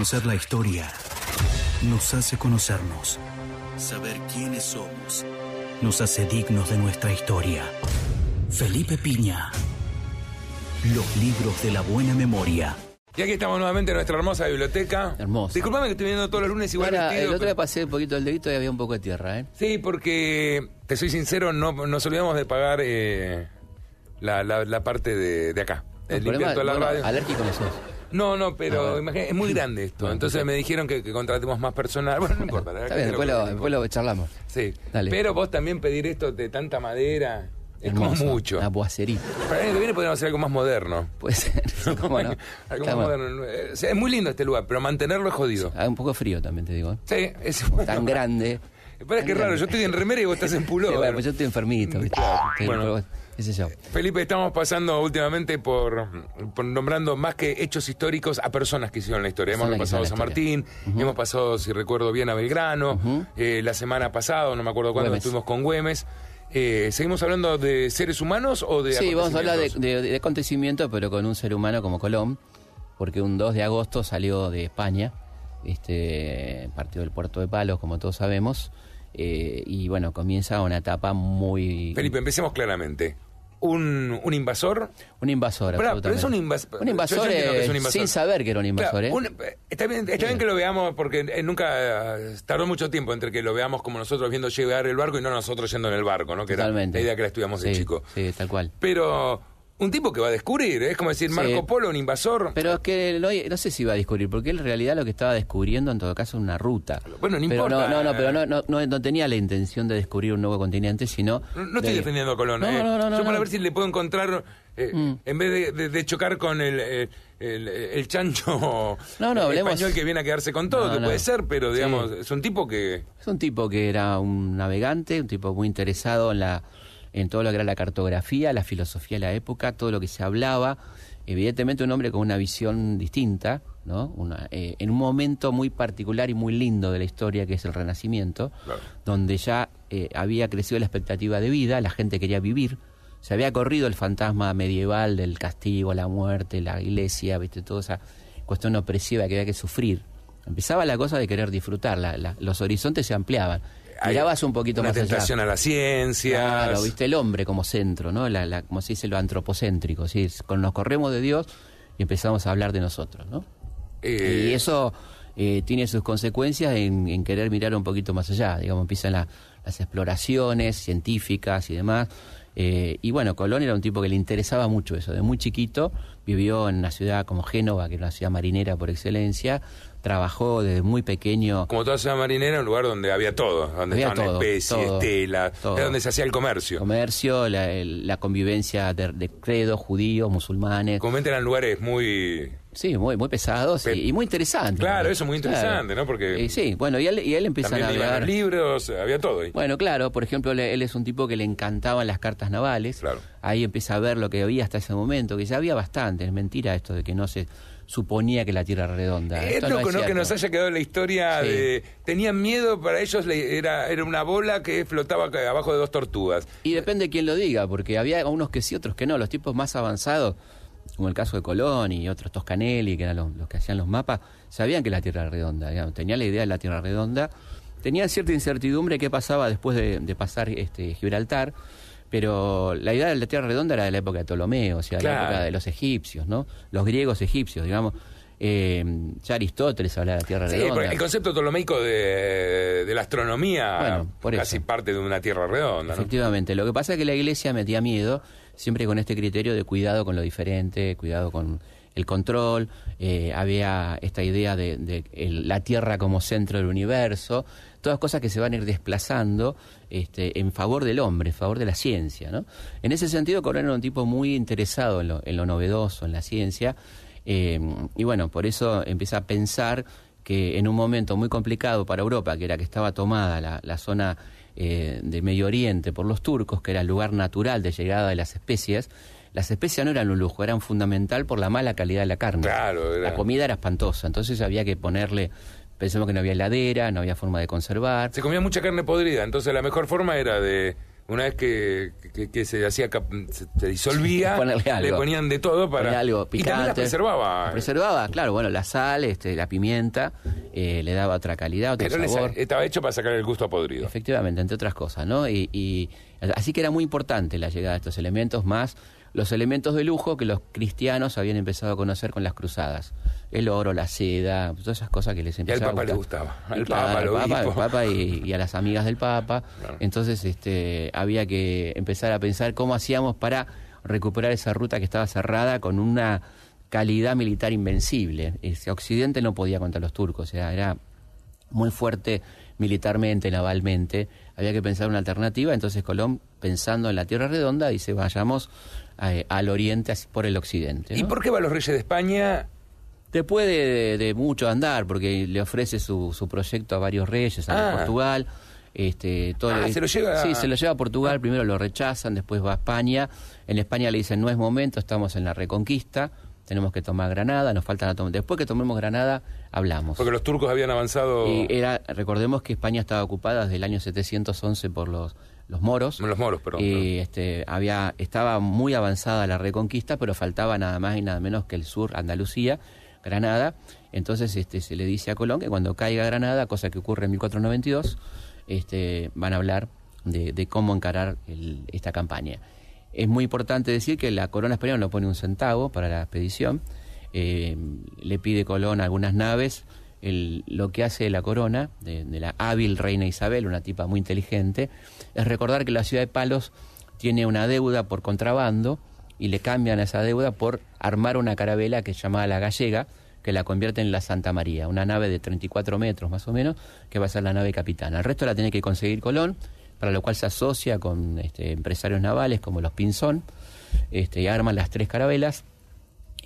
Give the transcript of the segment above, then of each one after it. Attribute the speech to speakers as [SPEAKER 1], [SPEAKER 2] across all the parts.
[SPEAKER 1] Conocer la historia nos hace conocernos. Saber quiénes somos nos hace dignos de nuestra historia. Felipe Piña. Los libros de la buena memoria.
[SPEAKER 2] Y aquí estamos nuevamente en nuestra hermosa biblioteca.
[SPEAKER 3] Hermosa.
[SPEAKER 2] Disculpame que estoy viendo todos los lunes igual
[SPEAKER 3] Ahora,
[SPEAKER 2] vestido,
[SPEAKER 3] el otro día
[SPEAKER 2] pero-
[SPEAKER 3] pasé un poquito el dedito y había un poco de tierra, ¿eh?
[SPEAKER 2] Sí, porque, te soy sincero, no nos olvidamos de pagar eh, la, la- la parte de, de acá.
[SPEAKER 3] El
[SPEAKER 2] limpiar
[SPEAKER 3] problema,
[SPEAKER 2] toda la
[SPEAKER 3] bueno,
[SPEAKER 2] radio.
[SPEAKER 3] alérgico sos.
[SPEAKER 2] No, no,
[SPEAKER 3] Ah,
[SPEAKER 2] pero
[SPEAKER 3] bueno.
[SPEAKER 2] imagina- es muy grande esto.
[SPEAKER 3] Bueno,
[SPEAKER 2] Entonces me dijeron que, que contratemos más personal. Bueno, no importa.
[SPEAKER 3] Está bien, después lo, después charlamos.
[SPEAKER 2] Sí.
[SPEAKER 3] Dale.
[SPEAKER 2] Pero vos también pedir esto de tanta madera es
[SPEAKER 3] Hermoso.
[SPEAKER 2] como mucho.
[SPEAKER 3] Una boacerita.
[SPEAKER 2] Para el año que viene podríamos hacer algo más moderno.
[SPEAKER 3] Puede ser. ¿Cómo no?
[SPEAKER 2] algo más moderno. Eh, o sea, es muy lindo este lugar, pero mantenerlo es jodido.
[SPEAKER 3] Ah, un poco frío también te digo. ¿eh?
[SPEAKER 2] Sí, es
[SPEAKER 3] Tan grande.
[SPEAKER 2] Pero es que raro, yo estoy en remera y vos estás en
[SPEAKER 3] Sí,
[SPEAKER 2] pullover.
[SPEAKER 3] bueno, pues yo estoy enfermito, ¿viste? Estoy-
[SPEAKER 2] Bueno.
[SPEAKER 3] pero, qué sé yo.
[SPEAKER 2] Felipe, estamos pasando últimamente por, por nombrando más que hechos históricos a personas que hicieron la historia. Hemos pasado a San Martín, hemos pasado, si recuerdo bien, a Belgrano. eh, la semana pasada, no me acuerdo cuándo,
[SPEAKER 3] Güemes.
[SPEAKER 2] estuvimos con Güemes. Eh, ¿Seguimos hablando de seres humanos o de
[SPEAKER 3] Sí, vamos a hablar de,
[SPEAKER 2] acontecimientos?
[SPEAKER 3] de, de acontecimientos, pero con un ser humano como Colón, porque un 2 de agosto salió de España, este partió del puerto de Palos, como todos sabemos, eh, y bueno, comienza una etapa muy...
[SPEAKER 2] Felipe, empecemos claramente. Un, un invasor.
[SPEAKER 3] Un invasor,
[SPEAKER 2] pero es un
[SPEAKER 3] absolutamente.
[SPEAKER 2] invas-
[SPEAKER 3] Un invasor,
[SPEAKER 2] yo- yo entiendo que es
[SPEAKER 3] eh,
[SPEAKER 2] un invasor.
[SPEAKER 3] sin saber que era un invasor,
[SPEAKER 2] Claro,
[SPEAKER 3] ¿eh?
[SPEAKER 2] un- está bien, está bien que lo veamos porque eh, nunca eh, tardó mucho tiempo entre que lo veamos como nosotros viendo llegar el barco y no nosotros yendo en el barco, ¿no? Que
[SPEAKER 3] Totalmente.
[SPEAKER 2] era la idea que la estudiamos de chico.
[SPEAKER 3] Sí, tal cual.
[SPEAKER 2] Pero un tipo que va a descubrir, es como decir
[SPEAKER 3] Sí.
[SPEAKER 2] Marco Polo, un invasor.
[SPEAKER 3] Pero es que no, no sé si iba a descubrir, porque él en realidad lo que estaba descubriendo en todo caso es una ruta.
[SPEAKER 2] Bueno, no
[SPEAKER 3] pero
[SPEAKER 2] importa.
[SPEAKER 3] No, no, no, pero no, no, no, no tenía la intención de descubrir un nuevo continente, sino...
[SPEAKER 2] no, no estoy
[SPEAKER 3] de-
[SPEAKER 2] defendiendo a Colón.
[SPEAKER 3] No,
[SPEAKER 2] eh.
[SPEAKER 3] no, no, no,
[SPEAKER 2] Yo para
[SPEAKER 3] no.
[SPEAKER 2] ver si le puedo encontrar, eh,
[SPEAKER 3] Mm.
[SPEAKER 2] en vez de, de- de chocar con el, eh, el, el chancho
[SPEAKER 3] No, no,
[SPEAKER 2] eh,
[SPEAKER 3] hablemos-
[SPEAKER 2] español que viene a quedarse con todo,
[SPEAKER 3] No,
[SPEAKER 2] que
[SPEAKER 3] no.
[SPEAKER 2] puede ser, pero
[SPEAKER 3] Sí.
[SPEAKER 2] digamos, es un tipo que...
[SPEAKER 3] Es un tipo que era un navegante, un tipo muy interesado en la en todo lo que era la cartografía, la filosofía de la época, todo lo que se hablaba. Evidentemente un hombre con una visión distinta, ¿no? Una, eh, en un momento muy particular y muy lindo de la historia que es el Renacimiento,
[SPEAKER 2] Claro.
[SPEAKER 3] donde ya eh, había crecido la expectativa de vida, la gente quería vivir, se había corrido el fantasma medieval del castigo, la muerte, la iglesia, viste, toda esa cuestión opresiva que había que sufrir. Empezaba la cosa de querer disfrutar, la- la- los horizontes se ampliaban.
[SPEAKER 2] Hay
[SPEAKER 3] Mirabas un poquito
[SPEAKER 2] una
[SPEAKER 3] más allá.
[SPEAKER 2] tentación a la ciencia.
[SPEAKER 3] Claro, viste el hombre como centro, ¿no? La, la- como se dice lo antropocéntrico, ¿sí? Nos corremos de Dios y empezamos a hablar de nosotros, ¿no?
[SPEAKER 2] Eh,
[SPEAKER 3] y eso eh, tiene sus consecuencias en, en querer mirar un poquito más allá, digamos, empiezan la- las exploraciones científicas y demás. eh, y bueno, Colón era un tipo que le interesaba mucho eso. De muy chiquito vivió en una ciudad como Génova, que era una ciudad marinera por excelencia. Trabajó desde muy pequeño.
[SPEAKER 2] Como toda ciudad marinera, un lugar donde había todo, donde
[SPEAKER 3] Había
[SPEAKER 2] estaban
[SPEAKER 3] todo,
[SPEAKER 2] especies,
[SPEAKER 3] todo,
[SPEAKER 2] telas,
[SPEAKER 3] todo.
[SPEAKER 2] era donde se hacía el comercio.
[SPEAKER 3] Comercio, la, el- la convivencia de, de credos, judíos, musulmanes.
[SPEAKER 2] Comúnmente eran lugares muy...
[SPEAKER 3] Sí, muy, muy pesados
[SPEAKER 2] Pe-
[SPEAKER 3] y, muy interesantes.
[SPEAKER 2] Claro,
[SPEAKER 3] ¿no?
[SPEAKER 2] eso muy interesante, ¿no? Porque-
[SPEAKER 3] Eh, sí, bueno, y él, y él empieza a
[SPEAKER 2] los libros, había todo ahí.
[SPEAKER 3] Bueno, claro, por ejemplo, él es un tipo que le encantaban las cartas navales.
[SPEAKER 2] Claro.
[SPEAKER 3] Ahí empieza a ver lo que había hasta ese momento, que ya había bastante. Es mentira esto de que no se suponía que la Tierra era redonda.
[SPEAKER 2] Es
[SPEAKER 3] Esto no
[SPEAKER 2] loco, ¿no? Que nos haya quedado la historia
[SPEAKER 3] Sí.
[SPEAKER 2] de... Tenían miedo, para ellos le- era, era una bola que flotaba abajo de dos tortugas.
[SPEAKER 3] Y depende de quién lo diga, porque había unos que sí, otros que no. Los tipos más avanzados, como el caso de Colón y otros Toscanelli, que eran los, los que hacían los mapas, sabían que la Tierra era redonda. digamos, tenían la idea de la Tierra redonda. Tenían cierta incertidumbre qué pasaba después de, de pasar este Gibraltar, pero la idea de la Tierra redonda era de la época de Ptolomeo, o sea, de
[SPEAKER 2] Claro.
[SPEAKER 3] la época de los egipcios, ¿no? Los griegos egipcios, digamos. Eh, ya Aristóteles hablaba de la Tierra
[SPEAKER 2] Sí,
[SPEAKER 3] redonda.
[SPEAKER 2] el concepto ptolomeico de, de la astronomía
[SPEAKER 3] Bueno, por
[SPEAKER 2] casi
[SPEAKER 3] eso.
[SPEAKER 2] parte de una tierra redonda, ¿no?
[SPEAKER 3] Efectivamente. Lo que pasa es que la iglesia metía miedo, siempre con este criterio de cuidado con lo diferente, cuidado con el control. eh, había esta idea de, de el- la Tierra como centro del universo. Todas cosas que se van a ir desplazando este, en favor del hombre, en favor de la ciencia. ¿no? En ese sentido, Colón era un tipo muy interesado en lo, en lo novedoso, en la ciencia. Eh, y bueno, por eso empieza a pensar que en un momento muy complicado para Europa, que era que estaba tomada la, la zona eh, de Medio Oriente por los turcos, que era el lugar natural de llegada de las especies, las especias no eran un lujo, eran fundamental por la mala calidad de la carne.
[SPEAKER 2] Claro, era-
[SPEAKER 3] La comida era espantosa, entonces había que ponerle, pensemos que no había heladera, no había forma de conservar.
[SPEAKER 2] Se comía mucha carne podrida, entonces la mejor forma era de una vez que, que, se hacía se, disolvía, le ponían de todo para
[SPEAKER 3] algo
[SPEAKER 2] y también la preservaba.
[SPEAKER 3] preservaba, claro, bueno, la sal, este, la pimienta, eh, le daba otra calidad, otro sabor.
[SPEAKER 2] estaba hecho para sacar el gusto a podrido.
[SPEAKER 3] Efectivamente, entre otras cosas, ¿no? Y, y así que era muy importante la llegada de estos elementos más los elementos de lujo que los cristianos habían empezado a conocer con las cruzadas. El oro, la seda, todas esas cosas que les empezaban
[SPEAKER 2] Y al Papa le gustaba. Al Papa,
[SPEAKER 3] Papa y, a las amigas del Papa. Entonces este, había que empezar a pensar cómo hacíamos para recuperar esa ruta que estaba cerrada con una calidad militar invencible. Ese Occidente no podía contra los turcos, o sea, era muy fuerte militarmente, navalmente. Había que pensar una alternativa, entonces Colón, pensando en la Tierra Redonda, dice, vayamos eh, al oriente por el occidente.
[SPEAKER 2] ¿Y por qué van los reyes de España?
[SPEAKER 3] Después de, mucho andar, porque le ofrece su, su proyecto a varios reyes, a ah. Portugal. Este, todo
[SPEAKER 2] ah, se lo lleva
[SPEAKER 3] sí se lo lleva a Portugal primero lo rechazan después va a España en España le dicen no es momento estamos en la reconquista tenemos que tomar Granada nos faltan después que tomemos Granada hablamos
[SPEAKER 2] porque los turcos habían avanzado
[SPEAKER 3] y era recordemos que España estaba ocupada desde el año 711 por los los moros.
[SPEAKER 2] Los moros, perdón.
[SPEAKER 3] Y este, había, estaba muy avanzada la reconquista, pero faltaba nada más y nada menos que el sur, Andalucía, Granada. Entonces este, se le dice a Colón que cuando caiga Granada, cosa que ocurre en 1492, este, van a hablar de, cómo encarar esta campaña. Es muy importante decir que la corona española no pone un centavo para la expedición. Eh, le pide Colón algunas naves lo que hace la corona, de, la hábil reina Isabel, una tipa muy inteligente, es recordar que la ciudad de Palos tiene una deuda por contrabando y le cambian esa deuda por armar una carabela que se llama la Gallega, que la convierte en la Santa María, una nave de 34 metros más o menos, que va a ser la nave capitana. El resto la tiene que conseguir Colón, para lo cual se asocia con este, empresarios navales como los Pinzón, este, y arman las tres carabelas.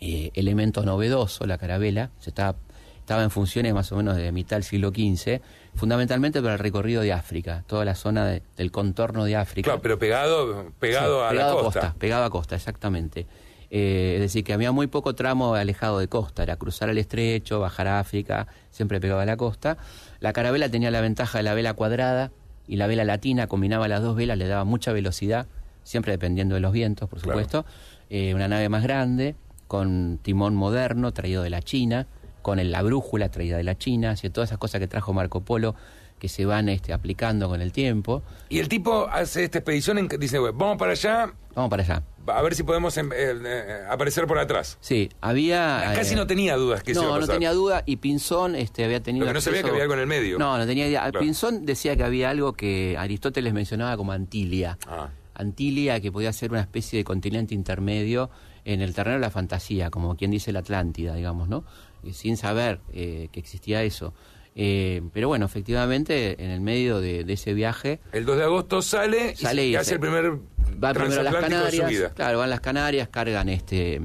[SPEAKER 3] Eh, elemento novedoso, la carabela, se está estaba en funciones más o menos de mitad del siglo XV, fundamentalmente para el recorrido de África, toda la zona del contorno de África.
[SPEAKER 2] Claro, pero pegado, pegado a la costa.
[SPEAKER 3] Pegado a costa, exactamente. Eh, es decir, que había muy poco tramo alejado de costa, era cruzar el estrecho, bajar a África, siempre pegado a la costa. La carabela tenía la ventaja de la vela cuadrada y la vela latina, combinaba las dos velas, le daba mucha velocidad, siempre dependiendo de los vientos, por supuesto. Eh, una nave más grande, con timón moderno, traído de la China, con la brújula traída de la China, hacia todas esas cosas que trajo Marco Polo que se van este, aplicando con el tiempo.
[SPEAKER 2] Y el tipo hace esta expedición, en, dice, vamos para allá.
[SPEAKER 3] Vamos para allá.
[SPEAKER 2] A ver si podemos em, eh, eh, aparecer por atrás.
[SPEAKER 3] Sí, había...
[SPEAKER 2] Casi eh, no tenía dudas que
[SPEAKER 3] no,
[SPEAKER 2] se iba
[SPEAKER 3] a No, tenía duda y Pinzón este, había tenido...
[SPEAKER 2] Pero no sabía que había algo en el medio.
[SPEAKER 3] No, no tenía idea. Pinzón decía que había algo que Aristóteles mencionaba como Antilia. Ah. Antilia, que podía ser una especie de continente intermedio en el terreno de la fantasía, como quien dice la Atlántida, digamos, ¿no? sin saber eh, que existía eso. Eh, pero bueno, efectivamente, en el medio de, ese viaje...
[SPEAKER 2] El 2 de agosto sale, y, hace el primer...
[SPEAKER 3] Va primero a las Canarias, claro, van las Canarias, cargan este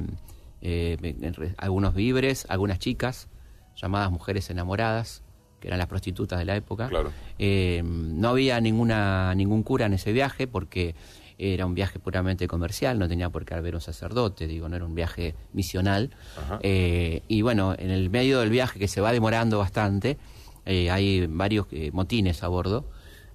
[SPEAKER 3] eh, algunos víveres, algunas chicas, llamadas mujeres enamoradas, que eran las prostitutas de la época. no había ninguna ningún cura en ese viaje porque era un viaje puramente comercial, no tenía por qué haber un sacerdote, digo, no era un viaje misional. Eh, y bueno, en el medio del viaje, que se va demorando bastante, eh, hay varios eh, motines a bordo.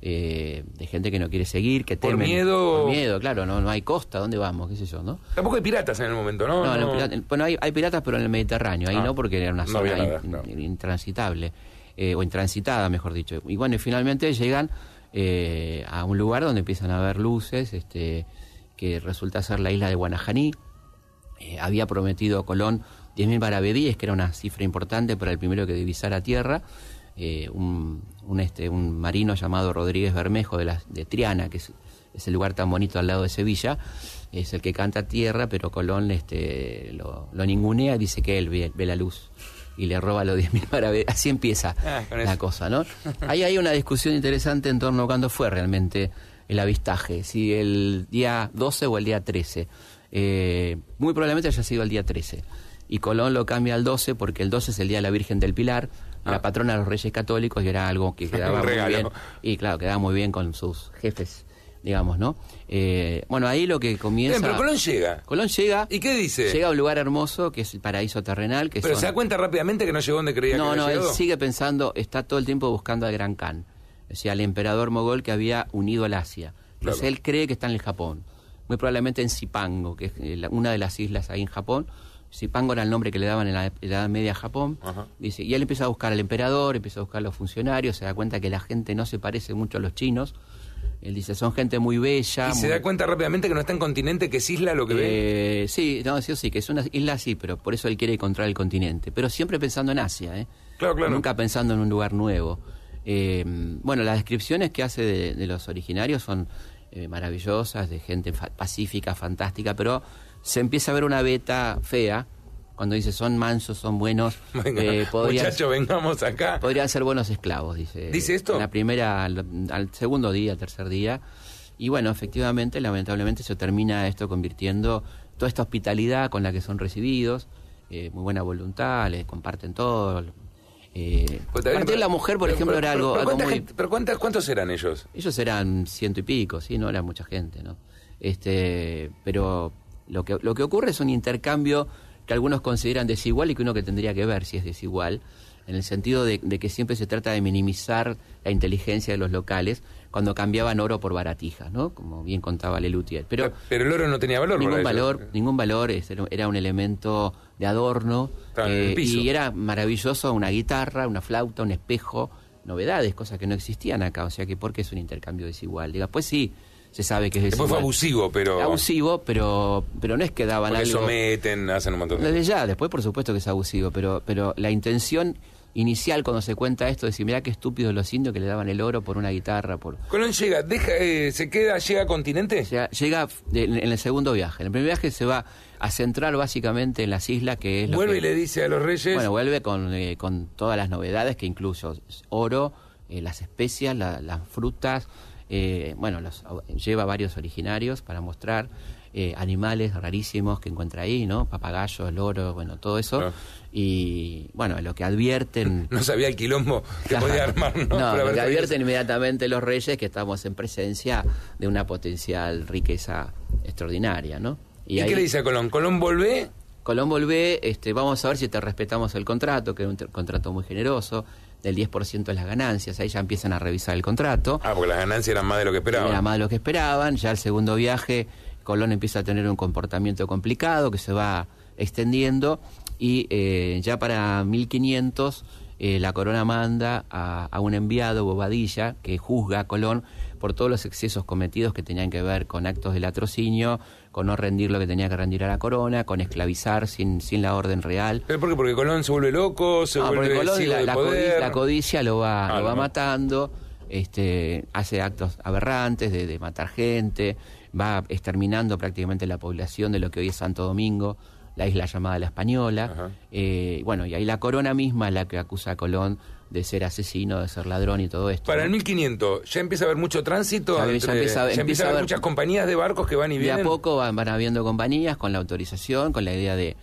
[SPEAKER 3] de gente que no quiere seguir, que temen.
[SPEAKER 2] ¿Por miedo?
[SPEAKER 3] Por miedo, claro, no, no hay costa, ¿dónde vamos? ¿Qué sé yo, no?
[SPEAKER 2] Tampoco hay piratas en el momento, ¿no?
[SPEAKER 3] No, bueno, hay, piratas, pero en el Mediterráneo, ahí ah, no, porque era una zona intransitable, o intransitada, mejor dicho. Y bueno, y finalmente llegan eh, a un lugar donde empiezan a ver luces, este, que resulta ser la isla de Guanajaní. Eh, había prometido a Colón 10.000 barabedíes, que era una cifra importante para el primero que divisara tierra. Eh, un, este, un marino llamado Rodríguez Bermejo de, de Triana, que es, el lugar tan bonito al lado de Sevilla, es el que canta tierra, pero Colón este, lo, lo ningunea y dice que él ve la luz y le roba los 10.000 para ver. Así empieza ah, la cosa, ¿no? Ahí hay una discusión interesante en torno a cuándo fue realmente el avistaje, si el día 12 o el día 13. Eh, muy probablemente haya sido el día 13. Y Colón lo cambia al 12 porque el 12 es el día de la Virgen del Pilar, la ah. patrona de los Reyes Católicos, y era algo que quedaba muy bien. Y claro, quedaba muy bien con sus jefes digamos, ¿no? Eh, bueno, ahí lo que comienza...
[SPEAKER 2] pero Colón llega.
[SPEAKER 3] Colón llega...
[SPEAKER 2] ¿Y qué dice?
[SPEAKER 3] Llega a un lugar hermoso que es el paraíso terrenal. Que
[SPEAKER 2] pero se da cuenta rápidamente que no llegó donde creía
[SPEAKER 3] no,
[SPEAKER 2] que
[SPEAKER 3] No,
[SPEAKER 2] no,
[SPEAKER 3] él sigue pensando, está todo el tiempo buscando al Gran Khan, o sea, al emperador mogol que había unido al Asia. Entonces él cree que está en el Japón, muy probablemente en Zipango, que es eh, una de las islas ahí en Japón. Zipango era el nombre que le daban en la Edad Media a Japón. Dice, y él empieza a buscar al emperador, empieza a buscar a los funcionarios, se da cuenta que la gente no se parece mucho a los chinos. Él dice, son gente muy bella.
[SPEAKER 2] Y se da cuenta rápidamente que no está en continente, que es isla lo que ve.
[SPEAKER 3] Eh, sí, no, sí, sí, que es una isla sí, pero por eso él quiere encontrar el continente. Pero siempre pensando en Asia, ¿eh?
[SPEAKER 2] Claro, claro.
[SPEAKER 3] Nunca pensando en un lugar nuevo. Eh, bueno, las descripciones que hace de, los originarios son eh, maravillosas, de gente pacífica, fantástica, pero se empieza a ver una beta fea cuando dice son mansos, son buenos.
[SPEAKER 2] eh, muchachos, vengamos acá.
[SPEAKER 3] Podrían ser buenos esclavos, dice.
[SPEAKER 2] ¿Dice esto?
[SPEAKER 3] En la primera, al, segundo día, al tercer día. Y bueno, efectivamente, lamentablemente se termina esto convirtiendo toda esta hospitalidad con la que son recibidos, eh, muy buena voluntad, le comparten todo, eh, pues la mujer, por ejemplo, era algo,
[SPEAKER 2] muy... ¿Pero cuántos eran ellos?
[SPEAKER 3] Ellos eran ciento y pico, sí, no era mucha gente, ¿no? Este, pero lo que, lo que ocurre es un intercambio que algunos consideran desigual y que uno que tendría que ver si es desigual, en el sentido de, que siempre se trata de minimizar la inteligencia de los locales cuando cambiaban oro por baratijas, ¿no? Como bien contaba Lelutier. Pero,
[SPEAKER 2] pero el oro no tenía valor.
[SPEAKER 3] Ningún valor, ningún valor, era un elemento de adorno eh, y era maravilloso una guitarra, una flauta, un espejo, novedades, cosas que no existían acá. O sea que, ¿por qué es un intercambio desigual? Diga, pues sí se sabe que es
[SPEAKER 2] Después fue abusivo, pero...
[SPEAKER 3] Abusivo, pero, pero no es que daban
[SPEAKER 2] Porque
[SPEAKER 3] algo...
[SPEAKER 2] someten, hacen un montón de
[SPEAKER 3] Desde ya, después por supuesto que es abusivo, pero, pero la intención inicial cuando se cuenta esto, de decir, mirá qué estúpidos los indios que le daban el oro por una guitarra. por
[SPEAKER 2] Colón llega, deja, eh, ¿se queda, llega a continente?
[SPEAKER 3] llega en el segundo viaje. En el primer viaje se va a centrar básicamente en las islas, que es...
[SPEAKER 2] vuelve y le dice a los reyes...
[SPEAKER 3] Bueno, vuelve con, eh, con todas las novedades, que incluso oro, eh, las especias, las frutas eh, bueno, los, lleva varios originarios para mostrar eh, animales rarísimos que encuentra ahí, ¿no? Papagayos, loro, bueno, todo eso. Y bueno, lo que advierten...
[SPEAKER 2] No sabía el quilombo que podía armar, ¿no?
[SPEAKER 3] no lo que advierten inmediatamente los reyes que estamos en presencia de una potencial riqueza extraordinaria, ¿no?
[SPEAKER 2] ¿Y, qué le dice a Colón? ¿Colón volvé?
[SPEAKER 3] Colón volvé, este, vamos a ver si te respetamos el contrato, que es un contrato muy generoso del 10% de las ganancias. Ahí ya empiezan a revisar el contrato.
[SPEAKER 2] Ah, porque las ganancias eran más de lo que esperaban.
[SPEAKER 3] Era más de lo que esperaban. Ya el segundo viaje, Colón empieza a tener un comportamiento complicado que se va extendiendo y eh, ya para 1500 eh, la corona manda a, a, un enviado, Bobadilla, que juzga a Colón por todos los excesos cometidos que tenían que ver con actos de latrocinio, con no rendir lo que tenía que rendir a la corona, con esclavizar sin, sin la orden real.
[SPEAKER 2] ¿Pero por qué? ¿Porque Colón se vuelve loco? ¿Se vuelve
[SPEAKER 3] Colón, la, la, codicia, la, codicia, lo va, ah, lo va matando, este, hace actos aberrantes de, de matar gente, va exterminando prácticamente la población de lo que hoy es Santo Domingo la isla llamada La Española. Eh, bueno, y ahí la corona misma es la que acusa a Colón de ser asesino, de ser ladrón y todo esto.
[SPEAKER 2] Para el 1500, ¿ya empieza a haber mucho tránsito? Ya, empieza, a haber muchas compañías de barcos que van y vienen.
[SPEAKER 3] De a poco van, habiendo compañías con la autorización, con la idea de,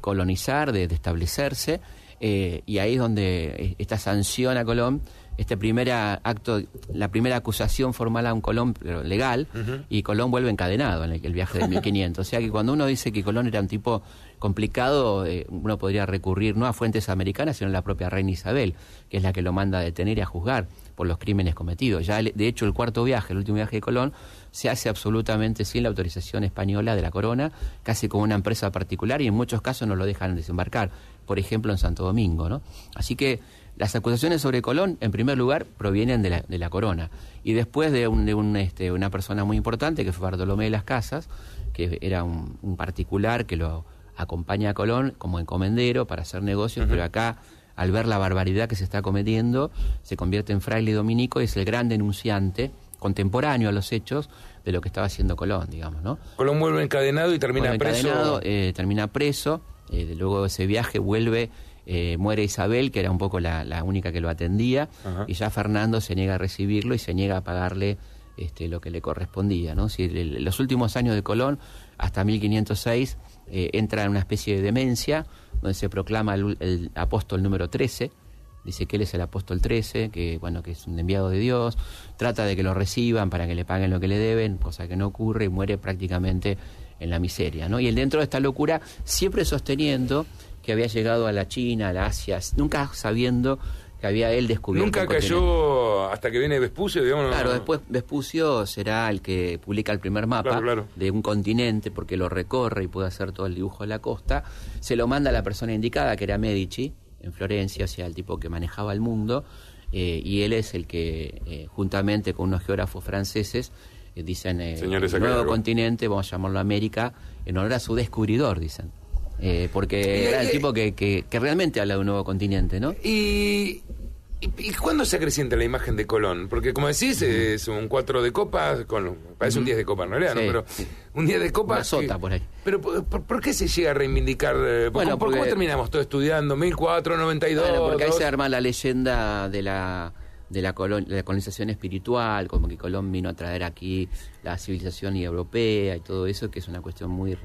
[SPEAKER 3] colonizar, de, establecerse, eh, y ahí es donde eh, esta sanción a Colón este primer acto, la primera acusación formal a un Colón legal, y Colón vuelve encadenado en el, viaje de 1500. o sea que cuando uno dice que Colón era un tipo complicado, eh, uno podría recurrir no a fuentes americanas, sino a la propia reina Isabel, que es la que lo manda a detener y a juzgar por los crímenes cometidos. Ya, de hecho, el cuarto viaje, el último viaje de Colón, se hace absolutamente sin la autorización española de la corona, casi como una empresa particular, y en muchos casos no lo dejan desembarcar, por ejemplo en Santo Domingo. ¿no? Así que las acusaciones sobre Colón, en primer lugar, provienen de la, de la corona. Y después de, un, este, una persona muy importante, que fue Bartolomé de las Casas, que era un, particular que lo acompaña a Colón como encomendero para hacer negocios, pero acá, al ver la barbaridad que se está cometiendo, se convierte en fraile dominico y es el gran denunciante contemporáneo a los hechos de lo que estaba haciendo Colón, digamos, ¿no?
[SPEAKER 2] Colón vuelve encadenado y termina preso.
[SPEAKER 3] Eh, termina preso, eh, luego de ese viaje vuelve eh, muere Isabel, que era un poco la, única que lo atendía, y ya Fernando se niega a recibirlo y se niega a pagarle este, lo que le correspondía. ¿no? Si los últimos años de Colón, hasta 1506, eh, entra en una especie de demencia, donde se proclama el, apóstol número 13, dice que él es el apóstol 13, que bueno, que es un enviado de Dios, trata de que lo reciban para que le paguen lo que le deben, cosa que no ocurre y muere prácticamente en la miseria, ¿no? Y él dentro de esta locura siempre sosteniendo había llegado a la China, a la Asia, nunca sabiendo que había él descubierto.
[SPEAKER 2] Nunca cayó hasta que viene Vespucio, digamos.
[SPEAKER 3] Claro, después Vespucio será el que publica el primer mapa de un continente porque lo recorre y puede hacer todo el dibujo de la costa. Se lo manda a la persona indicada, que era Medici, en Florencia, o sea, el tipo que manejaba el mundo. Eh, y él es el que, eh, juntamente con unos geógrafos franceses, eh, dicen el nuevo continente, vamos a llamarlo América, en honor a su descubridor, dicen. porque era el tipo que, que, que, realmente habla de un nuevo continente, ¿no?
[SPEAKER 2] Y ¿Y, cuándo se acrecienta la imagen de Colón? Porque como decís, es un 4 de copas, con, parece un 10 de copas en realidad, ¿no? Pero un 10 de copas... Una
[SPEAKER 3] sota por ahí.
[SPEAKER 2] Pero ¿por, qué se llega a reivindicar? Eh, bueno, ¿Cómo, ¿Cómo terminamos todo estudiando? 1492...
[SPEAKER 3] Bueno, porque ahí se arma la leyenda de la de la, de la colonización espiritual, como que Colón vino a traer aquí la civilización europea y todo eso, que es una cuestión muy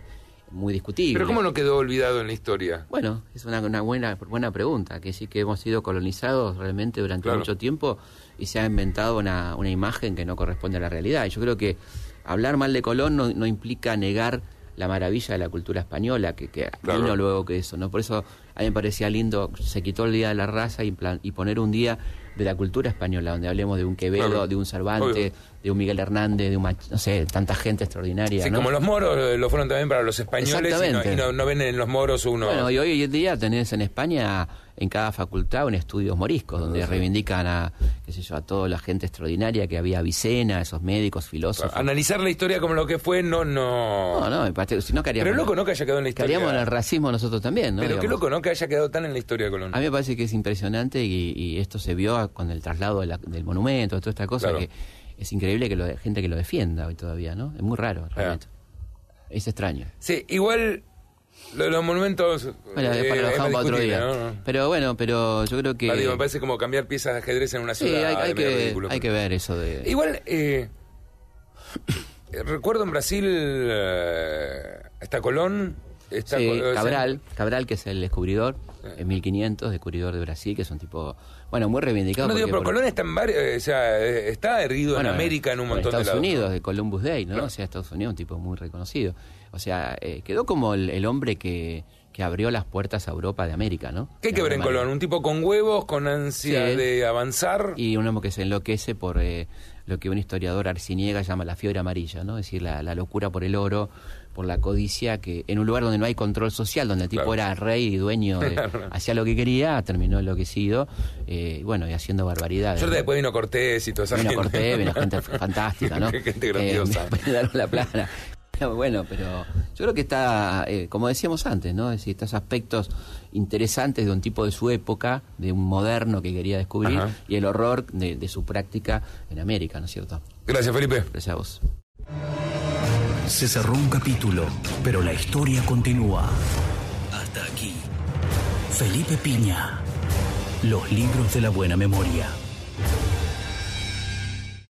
[SPEAKER 3] muy discutible.
[SPEAKER 2] Pero ¿cómo no quedó olvidado en la historia?
[SPEAKER 3] Bueno, es una, buena, buena pregunta, que sí que hemos sido colonizados realmente durante mucho tiempo y se ha inventado una, una, imagen que no corresponde a la realidad. Y yo creo que hablar mal de Colón no, no implica negar la maravilla de la cultura española, que, que vino luego que eso, ¿no? Por eso a mí me parecía lindo, se quitó el Día de la Raza y, y poner un día de la cultura española, donde hablemos de un Quevedo, de un Cervantes, de un Miguel Hernández, de un, no sé, tanta gente extraordinaria.
[SPEAKER 2] Sí, como los moros eh, lo fueron también para los españoles y, no, no, ven en los moros uno...
[SPEAKER 3] Bueno, y hoy en día tenés en España en cada facultad un estudios moriscos donde reivindican a qué sé yo a toda la gente extraordinaria que había Avicena esos médicos filósofos.
[SPEAKER 2] Analizar la historia como lo que fue no no.
[SPEAKER 3] No no si no
[SPEAKER 2] pero loco no que haya quedado en la historia.
[SPEAKER 3] caeríamos en el racismo nosotros también ¿no?
[SPEAKER 2] pero qué loco no que haya quedado tan en la historia de Colón.
[SPEAKER 3] A mí me parece que es impresionante y, esto se vio con el traslado del monumento toda esta cosa que es increíble que lo, gente que lo defienda hoy todavía no es muy raro realmente. Es extraño.
[SPEAKER 2] Sí igual los monumentos.
[SPEAKER 3] Bueno, eh, para para otro día. Pero bueno, pero yo creo que.
[SPEAKER 2] Ah, me parece como cambiar piezas de ajedrez en una ciudad.
[SPEAKER 3] Sí, hay, que, hay que ver eso de.
[SPEAKER 2] Igual, eh, recuerdo en Brasil. Eh, está Colón. Está
[SPEAKER 3] sí, Cabral, Cabral, que es el descubridor, en 1500, descubridor de Brasil, que es un tipo, bueno, muy reivindicado.
[SPEAKER 2] No digo, pero Colón está en varios, o sea, está erguido en América en un montón
[SPEAKER 3] de
[SPEAKER 2] Estados
[SPEAKER 3] Unidos, de Columbus Day, ¿no? O sea, Estados Unidos, un tipo muy reconocido. O sea, eh, quedó como el, hombre que, que, abrió las puertas a Europa de América, ¿no?
[SPEAKER 2] ¿Qué hay que ver en Colón? Un tipo con huevos, con ansia de avanzar.
[SPEAKER 3] Y un hombre que se enloquece por eh, lo que un historiador arciniega llama la fiebre amarilla, ¿no? Es decir, la, locura por el oro, por la codicia, que en un lugar donde no hay control social, donde el tipo era rey y dueño, hacía lo que quería, terminó enloquecido, eh, bueno, y haciendo barbaridades.
[SPEAKER 2] Yo después vino Cortés y toda esa
[SPEAKER 3] vino Cortés, vino gente fantástica, ¿no?
[SPEAKER 2] gente grandiosa.
[SPEAKER 3] la plana. Bueno, pero yo creo que está, eh, como decíamos antes, ¿no? Es decir, estos aspectos interesantes de un tipo de su época, de un moderno que quería descubrir, y el horror de, su práctica en América, ¿no es cierto?
[SPEAKER 2] Gracias, Felipe.
[SPEAKER 3] Gracias a vos.
[SPEAKER 1] Se cerró un capítulo, pero la historia continúa. Hasta aquí. Felipe Piña. Los libros de la buena memoria.